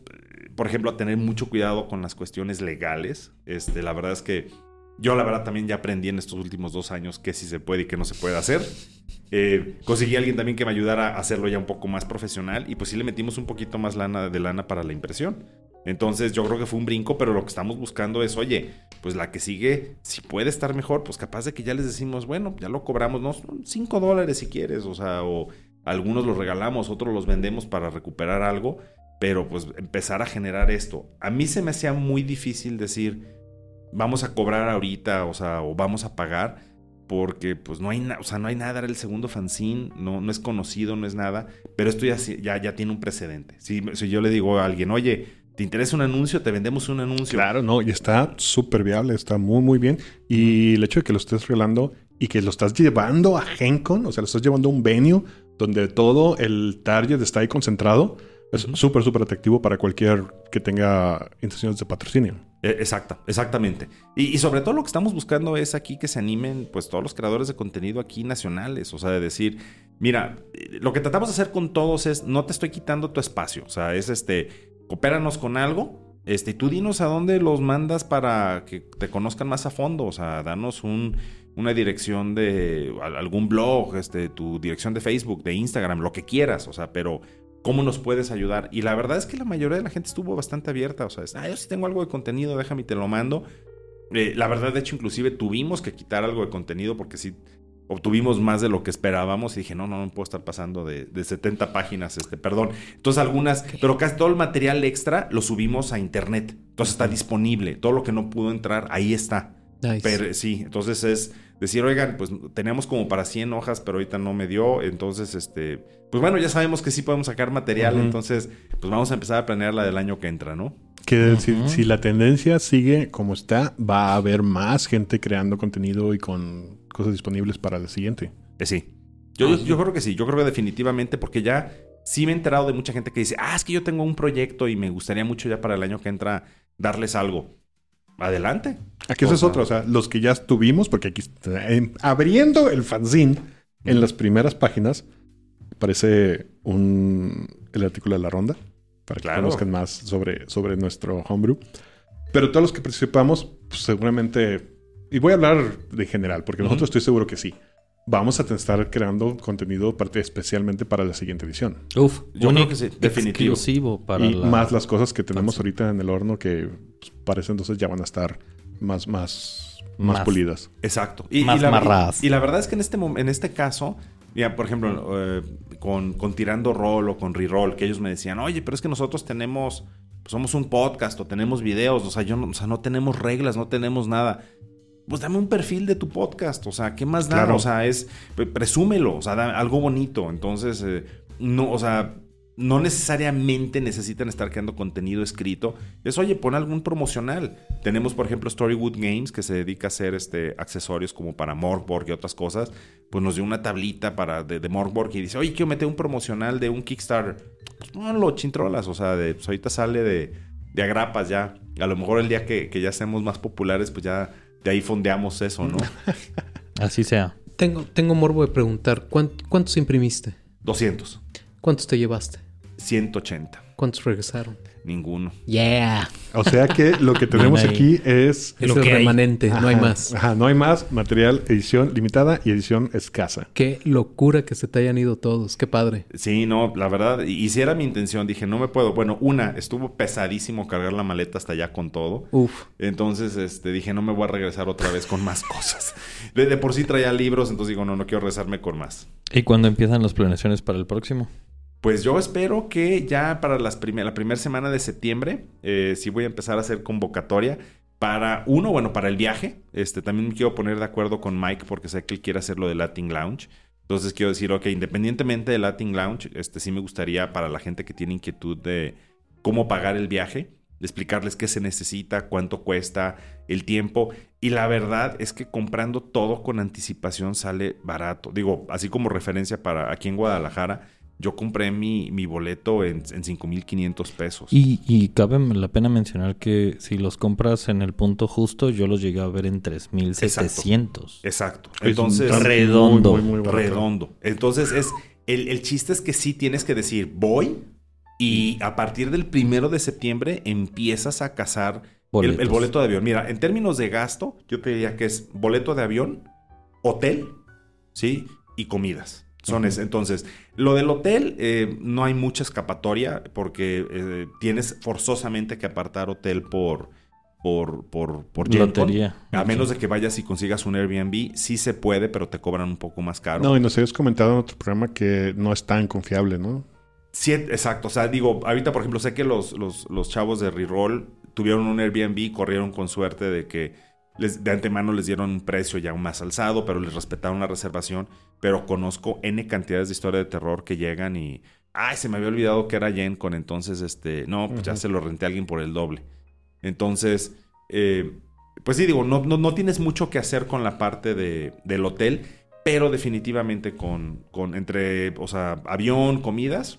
por ejemplo, a tener mucho cuidado con las cuestiones legales. Este, la verdad es que yo, la verdad, también ya aprendí en estos últimos dos años qué sí se puede y qué no se puede hacer. Eh, conseguí a alguien también que me ayudara a hacerlo ya un poco más profesional y pues sí le metimos un poquito más lana de lana para la impresión. Entonces yo creo que fue un brinco, pero lo que estamos buscando es, oye, pues la que sigue, si puede estar mejor, pues capaz de que ya les decimos, bueno, ya lo cobramos, ¿no? 5 dólares si quieres, o sea, o algunos los regalamos, otros los vendemos para recuperar algo, pero pues empezar a generar esto. A mí se me hacía muy difícil decir, vamos a cobrar ahorita, o sea, o vamos a pagar, porque pues no hay, nada, o sea, no hay nada, era el segundo fanzine, no, no es conocido, no es nada, pero esto ya, ya, ya tiene un precedente. Si, si yo le digo a alguien, oye, ¿Te interesa un anuncio? Te vendemos un anuncio. Claro, no, y está súper viable, está muy, muy bien. Y el hecho de que lo estés regalando y que lo estás llevando a GenCon, o sea, lo estás llevando a un venue donde todo el target está ahí concentrado, es súper, súper atractivo para cualquier que tenga intenciones de patrocinio. Eh, Exacto, exactamente. Y, y, sobre todo lo que estamos buscando es aquí que se animen pues todos los creadores de contenido aquí nacionales, o sea, de decir, mira, eh, lo que tratamos de hacer con todos es, no te estoy quitando tu espacio, o sea, es este, coopéranos con algo, este, y tú dinos a dónde los mandas para que te conozcan más a fondo, o sea, danos un, una dirección de algún blog, este, tu dirección de Facebook, de Instagram, lo que quieras, o sea, pero ¿cómo nos puedes ayudar? Y la verdad es que la mayoría de la gente estuvo bastante abierta, o sea, es, ah, yo sí tengo algo de contenido, déjame y te lo mando. Eh, la verdad, de hecho, inclusive tuvimos que quitar algo de contenido porque sí obtuvimos más de lo que esperábamos y dije, no, no, no puedo estar pasando de, de 70 páginas, este, perdón. Entonces algunas, okay. pero casi todo el material extra lo subimos a internet. Entonces está disponible. Todo lo que no pudo entrar, ahí está. Nice. Pero sí, entonces es decir, oigan, pues teníamos como para 100 hojas, pero ahorita no me dio. Entonces, este, pues bueno, ya sabemos que sí podemos sacar material. Uh -huh. Entonces, pues vamos a empezar a planear la del año que entra, ¿no? Que uh -huh. si, si, la tendencia sigue como está, va a haber más gente creando contenido y con cosas disponibles para el siguiente. Eh, sí. Yo, yo, yo, creo que sí. Yo creo que definitivamente, porque ya sí me he enterado de mucha gente que dice, ah, es que yo tengo un proyecto y me gustaría mucho ya para el año que entra darles algo. Adelante. Aquí eso es otro. O sea, los que ya estuvimos, porque aquí eh, abriendo el fanzine en las primeras páginas, aparece un, el artículo de la ronda para que claro. conozcan más sobre, sobre nuestro homebrew. Pero todos los que participamos, pues seguramente, y voy a hablar de general, porque uh -huh. nosotros estoy seguro que sí. Vamos a estar creando contenido parte especialmente para la siguiente edición. Uf, yo creo que sí, definitivo. Exclusivo para y la... más las cosas que tenemos ahorita en el horno que pues, parece entonces ya van a estar más, más, más, más pulidas. Exacto. Y, más y la, marradas. Y, y, la verdad es que en este, en este caso, ya, por ejemplo, eh, con, con Tirando Roll o con Reroll, que ellos me decían, oye, pero es que nosotros tenemos, pues somos un podcast o tenemos videos, o sea, yo no, o sea, no tenemos reglas, no tenemos nada pues dame un perfil de tu podcast, o sea, ¿qué más da? Claro. O sea, es, presúmelo, o sea, da algo bonito. Entonces, eh, no, o sea, no necesariamente necesitan estar creando contenido escrito. Es, oye, pon algún promocional. Tenemos, por ejemplo, Storywood Games, que se dedica a hacer este, accesorios como para Morgborg y otras cosas. Pues nos dio una tablita para, de, de Morgborg y dice, oye, quiero meter un promocional de un Kickstarter. Pues ponlo, chintrolas, o sea, de, pues ahorita sale de, de agrapas ya. A lo mejor el día que, que ya seamos más populares, pues ya de ahí fondeamos eso, ¿no? [laughs] Así sea. Tengo, tengo morbo de preguntar, ¿cuántos imprimiste? 200. ¿Cuántos te llevaste? 180. ¿Cuántos regresaron? Ninguno. Yeah. O sea que lo que [laughs] tenemos aquí es... Es lo que remanente, ajá, no hay más. Ajá, no hay más. Material, edición limitada y edición escasa. Qué locura que se te hayan ido todos. Qué padre. Sí, no, la verdad. Y si era mi intención, dije, no me puedo. Bueno, una, estuvo pesadísimo cargar la maleta hasta allá con todo. Uf. Entonces, este, dije, no me voy a regresar otra vez con más [laughs] cosas. De, de por sí traía libros, entonces digo, no, no quiero regresarme con más. ¿Y cuándo empiezan las planeaciones para el próximo? Pues yo espero que ya para la primera semana de septiembre eh, sí voy a empezar a hacer convocatoria para uno, bueno, para el viaje. Este, también me quiero poner de acuerdo con Mike porque sé que él quiere hacer lo de Latin Lounge. Entonces quiero decir, ok, independientemente de Latin Lounge, este sí me gustaría para la gente que tiene inquietud de cómo pagar el viaje, de explicarles qué se necesita, cuánto cuesta, el tiempo. Y la verdad es que comprando todo con anticipación sale barato. Digo, así como referencia para aquí en Guadalajara, yo compré mi, mi boleto en, en 5.500 pesos. Y, y cabe la pena mencionar que si los compras en el punto justo, yo los llegué a ver en 3.700. Exacto. Es Entonces, un- redondo. muy, muy, muy barato. redondo. Entonces, es el, el chiste es que sí tienes que decir, voy y a partir del primero de septiembre empiezas a cazar el, boleto de avión. Mira, en términos de gasto, yo te diría que es boleto de avión, hotel, ¿sí? Y comidas. Son es- Entonces, lo del hotel eh, no hay mucha escapatoria porque eh, tienes forzosamente que apartar hotel por, por, por, por. Lotería. A menos de que vayas y consigas un Airbnb, sí se puede, pero te cobran un poco más caro. No, y nos habías comentado en otro programa que no es tan confiable, ¿no? Sí, exacto. O sea, digo, ahorita, por ejemplo, sé que los, los, los chavos de Reroll tuvieron un Airbnb y corrieron con suerte de que les, de antemano les dieron un precio ya más alzado, pero les respetaron la reservación. Pero conozco N cantidades de historia de terror que llegan y. Ay, se me había olvidado que era Yen con entonces, este. No, pues ya se lo renté a alguien por el doble. Entonces, eh, pues sí, digo, no, no, no tienes mucho que hacer con la parte de, del hotel, pero definitivamente con, con entre, o sea, avión, comidas,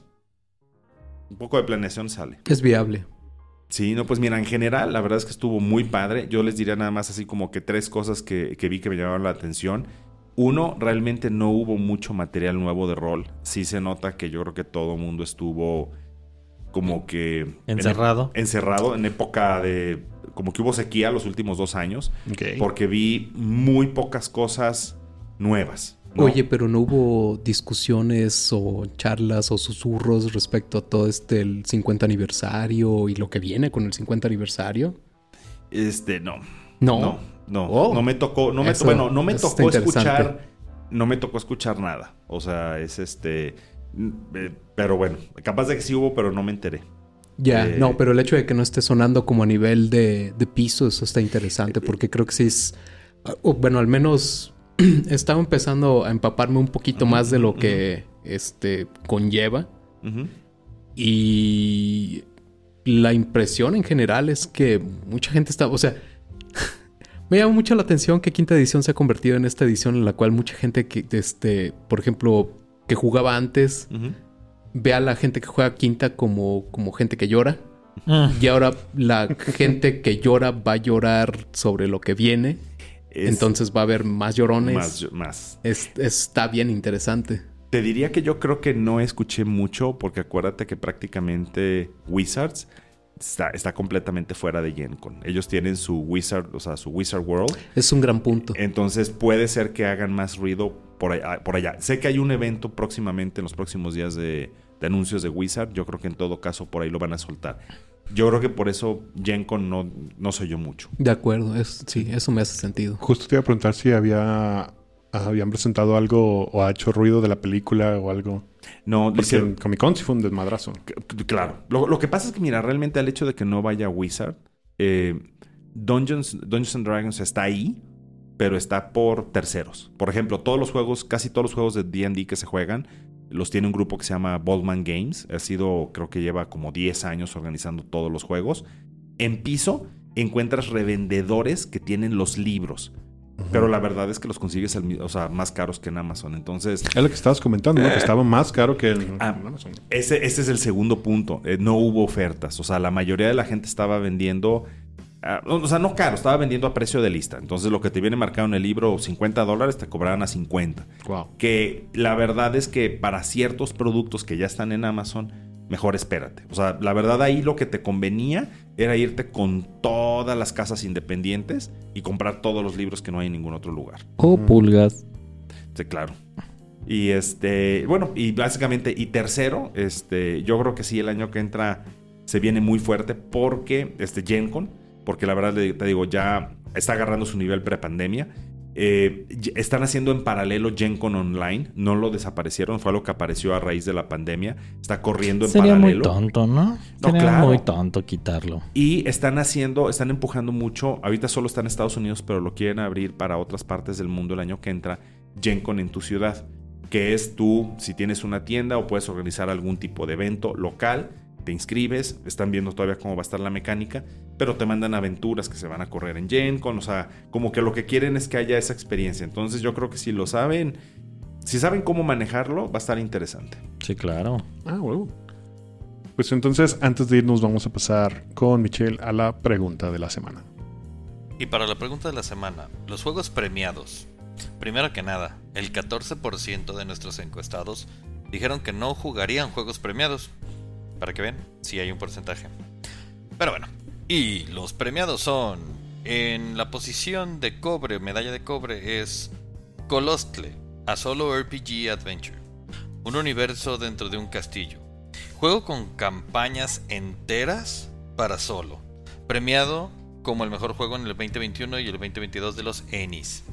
un poco de planeación sale. Es viable. Sí, no, pues mira, en general, la verdad es que estuvo muy padre. Yo les diría nada más así como que tres cosas que, que vi que me llamaron la atención. Uno, realmente no hubo mucho material nuevo de rol. Sí se nota que yo creo que todo el mundo estuvo como que... en- Encerrado. encerrado en época de... Como que hubo sequía los últimos dos años. Porque vi muy pocas cosas nuevas. ¿No? Oye, pero no hubo discusiones o charlas o susurros respecto a todo este el 50 aniversario y lo que viene con el 50 aniversario. Este, no. No. No, no. Oh. No me tocó, no me Eso- bueno, no me tocó escuchar, no me tocó escuchar nada. O sea, es este, mm, eh, pero bueno, capaz de que sí hubo, pero no me enteré. Ya, Eh, no, pero el hecho de que no esté sonando como a nivel de, de piso, eso está interesante porque creo que sí es, bueno, al menos [clears throat] estaba empezando a empaparme un poquito más de lo que este conlleva. Y la impresión en general es que mucha gente está, o sea, [laughs] me llama mucho la atención que quinta edición se ha convertido en esta edición en la cual mucha gente que, este, por ejemplo, que jugaba antes, ve a la gente que juega quinta como, como gente que llora. Ah, Y ahora la [laughs] gente que llora va a llorar sobre lo que viene. Es Entonces va a haber más llorones. más, más. Es- está bien interesante. Te diría que yo creo que no escuché mucho porque acuérdate que prácticamente Wizards está, está completamente fuera de GenCon. Ellos tienen su Wizard, o sea, su Wizard World. Es un gran punto. Entonces puede ser que hagan más ruido por allá. Por allá. Sé que hay un evento próximamente, en los próximos días de, de anuncios de Wizard. Yo creo que en todo caso por ahí lo van a soltar. Yo creo que por eso GenCon no, no se oyó mucho. De acuerdo. Es, sí, eso me hace sentido. Justo te iba a preguntar si había habían presentado algo o ha hecho ruido de la película o algo. No, Porque dice, en Comic Con sí fue un desmadrazo. Claro. Lo, lo que pasa es que, mira, realmente al hecho de que no vaya Wizard, eh, Dungeons, Dungeons and Dragons está ahí, pero está por terceros. Por ejemplo, todos los juegos, casi todos los juegos de D&D que se juegan, los tiene un grupo que se llama Boldman Games. Ha sido, creo que lleva como 10 años organizando todos los juegos. En piso encuentras revendedores que tienen los libros. Pero la verdad es que los consigues mi- o sea, más caros que en Amazon. Entonces, Es lo que estabas comentando, ¿no? Que estaba más caro que en, Ah. en Amazon. ese, ese es el segundo punto. Eh, no hubo ofertas. O sea, la mayoría de la gente estaba vendiendo. Ah, o sea, no caro, estaba vendiendo a precio de lista. Entonces, lo que te viene marcado en el libro, 50 dólares, te cobraban a 50. Wow. Que la verdad es que para ciertos productos que ya están en Amazon, mejor espérate. O sea, la verdad ahí lo que te convenía era irte con todas las casas independientes y comprar todos los libros que no hay en ningún otro lugar. O pulgas. Sí, claro. Y este, bueno, y básicamente, y tercero, este, yo creo que sí, el año que entra se viene muy fuerte porque, este, GenCon, porque la verdad te digo, ya está agarrando su nivel prepandemia. Eh, están haciendo en paralelo GenCon Online, no lo desaparecieron, fue algo que apareció a raíz de la pandemia. Está corriendo en Sería muy paralelo. tonto, ¿no? No, Sería claro. muy tonto quitarlo. Y están haciendo, están empujando mucho. Ahorita solo está en Estados Unidos, pero lo quieren abrir para otras partes del mundo el año que entra. GenCon en tu ciudad. Que es tú, si tienes una tienda o puedes organizar algún tipo de evento local, te inscribes, están viendo todavía cómo va a estar la mecánica, pero te mandan aventuras que se van a correr en Gen Con, o sea, como que lo que quieren es que haya esa experiencia. Entonces yo creo que si lo saben, si saben cómo manejarlo, va a estar interesante. Sí, claro. Ah, huevo. Pues entonces, antes de irnos, vamos a pasar con Michelle a la pregunta de la semana. Y para la pregunta de la semana, los juegos premiados. Primero que nada, el 14% de nuestros encuestados dijeron que no jugarían juegos premiados. Para que vean, sí hay un porcentaje. Pero bueno, y los premiados son, en la posición de cobre, medalla de cobre, es Colostle, a solo RPG Adventure. Un universo dentro de un castillo. Juego con campañas enteras para solo. Premiado como el mejor juego en el 2021 y el 2022 de los Ennis.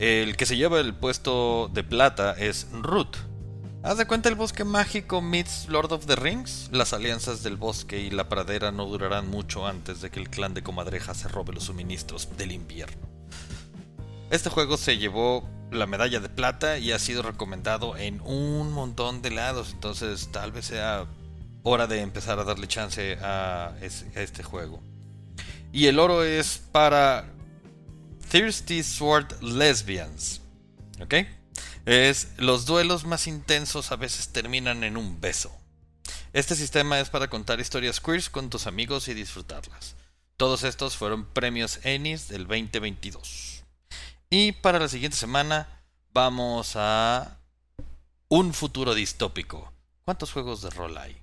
El que se lleva el puesto de plata es Root. ¿Haz de cuenta el bosque mágico meets Lord of the Rings? Las alianzas del bosque y la pradera no durarán mucho antes de que el clan de Comadreja se robe los suministros del invierno. Este juego se llevó la medalla de plata y ha sido recomendado en un montón de lados, entonces tal vez sea hora de empezar a darle chance a, a este juego. Y el oro es para Thirsty Sword Lesbians. ¿Ok? Es los duelos más intensos a veces terminan en un beso. Este sistema es para contar historias queers con tus amigos y disfrutarlas. Todos estos fueron premios Ennis del 2022. Y para la siguiente semana vamos a un futuro distópico. ¿Cuántos juegos de rol hay?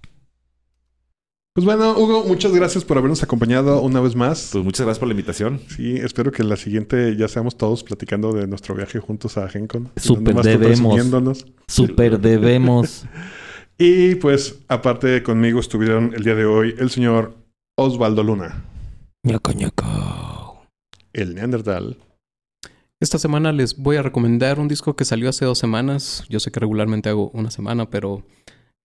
Pues bueno, Hugo, muchas gracias por habernos acompañado una vez más. Pues muchas gracias por la invitación. Sí, espero que la siguiente ya seamos todos platicando de nuestro viaje juntos a GenCon. Super debemos. Super debemos. [laughs] y pues, aparte conmigo estuvieron el día de hoy el señor Osvaldo Luna. ñaco ñaco. El Neandertal. Esta semana les voy a recomendar un disco que salió hace dos semanas. Yo sé que regularmente hago una semana, pero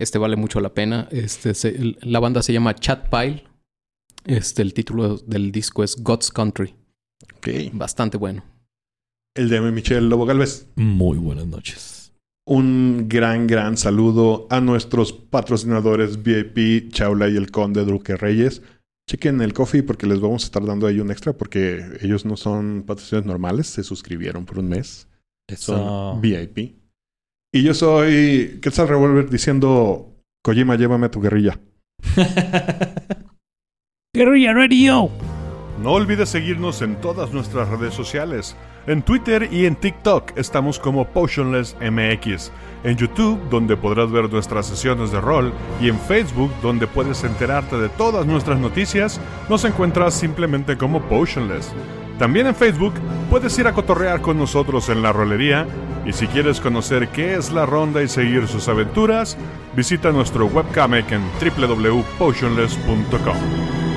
este vale mucho la pena. Este, se- la banda se llama Chat Pile. Este, el título del disco es God's Country. Ok. Bastante bueno. El de Michelle Lobo Galvez. Muy buenas noches. Un gran, gran saludo a nuestros patrocinadores VIP, Chaula y el Conde Duque Reyes. Chequen el coffee porque les vamos a estar dando ahí un extra porque ellos no son patrocinadores normales, se suscribieron por un mes. Eso. Son VIP. Y yo soy Quetzal Revolver diciendo, Kojima, llévame a tu guerrilla. [laughs] Guerrilla Radio. No olvides seguirnos en todas nuestras redes sociales. En Twitter y en TikTok estamos como PotionlessMX. En YouTube, donde podrás ver nuestras sesiones de rol. Y en Facebook, donde puedes enterarte de todas nuestras noticias, nos encuentras simplemente como Potionless. También en Facebook puedes ir a cotorrear con nosotros en la rolería. Y si quieres conocer qué es la ronda y seguir sus aventuras, visita nuestro webcomic en www.potionless.com.